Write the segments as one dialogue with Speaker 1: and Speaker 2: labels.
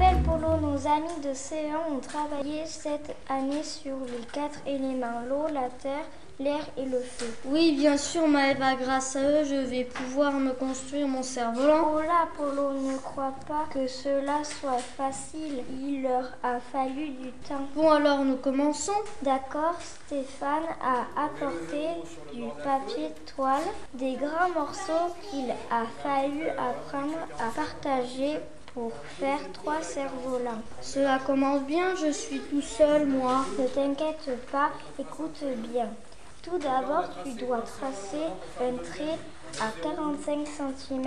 Speaker 1: rappelle, Polo, nos amis de C1 ont travaillé cette année sur les quatre éléments, l'eau, la terre, l'air et le feu.
Speaker 2: Oui, bien sûr, Maëva, grâce à eux, je vais pouvoir me construire mon cerf-volant.
Speaker 1: Oh là, Polo, ne crois pas que cela soit facile. Il leur a fallu du temps.
Speaker 2: Bon, alors nous commençons.
Speaker 1: D'accord, Stéphane a apporté du papier toile, des grands morceaux qu'il a fallu apprendre à partager pour faire trois cerfs-volants.
Speaker 2: Cela commence bien, je suis tout seul, moi.
Speaker 1: Ne t'inquiète pas, écoute bien. Tout d'abord, tu dois tracer un trait à 45 cm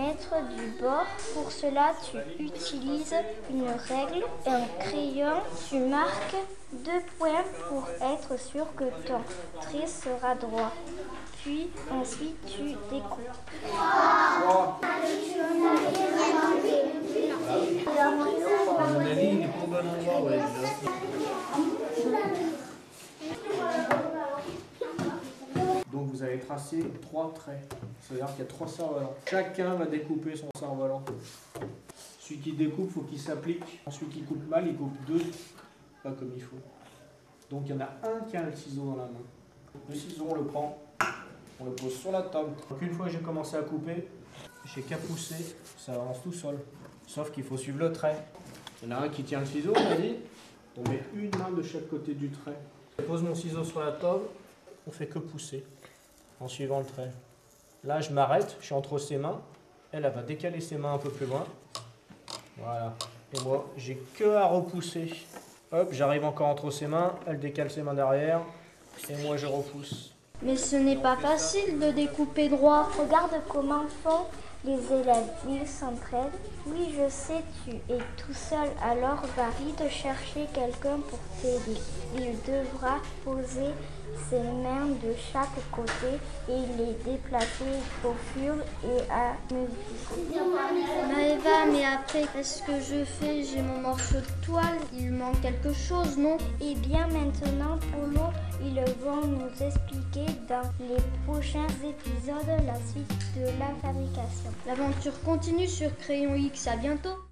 Speaker 1: du bord. Pour cela, tu utilises une règle, un crayon. Tu marques deux points pour être sûr que ton trait sera droit. Puis ensuite, tu découpes.
Speaker 3: Donc vous allez tracer trois traits. C'est-à-dire qu'il y a trois cerfs-volants. Chacun va découper son cerf-volant. Celui qui découpe, il faut qu'il s'applique. Celui qui coupe mal, il coupe deux, pas comme il faut. Donc il y en a un qui a le ciseau dans la main. Le ciseau, on le prend, on le pose sur la table. Donc une fois que j'ai commencé à couper, j'ai qu'à pousser, ça avance tout seul. Sauf qu'il faut suivre le trait. Il y en a un qui tient le ciseau, on a dit. On met une main de chaque côté du trait. Je pose mon ciseau sur la table, on fait que pousser en suivant le trait. Là, je m'arrête, je suis entre ses mains. Elle, elle va décaler ses mains un peu plus loin. Voilà. Et moi, j'ai que à repousser. Hop, j'arrive encore entre ses mains. Elle décale ses mains derrière. Et moi, je repousse.
Speaker 2: Mais ce n'est pas facile de découper droit.
Speaker 1: Regarde comment font les élèves. Ils s'entraident. Oui, je sais, tu es tout seul, alors varie de chercher quelqu'un pour t'aider. Il devra poser ses mains de chaque côté et les déplacer au fur et à mesure.
Speaker 2: Maëva, mais après, qu'est-ce que je fais? J'ai mon morceau de toile, il manque quelque chose, non?
Speaker 1: Et bien maintenant, ils vont nous expliquer dans les prochains épisodes la suite de la fabrication.
Speaker 2: L'aventure continue sur Crayon X, à bientôt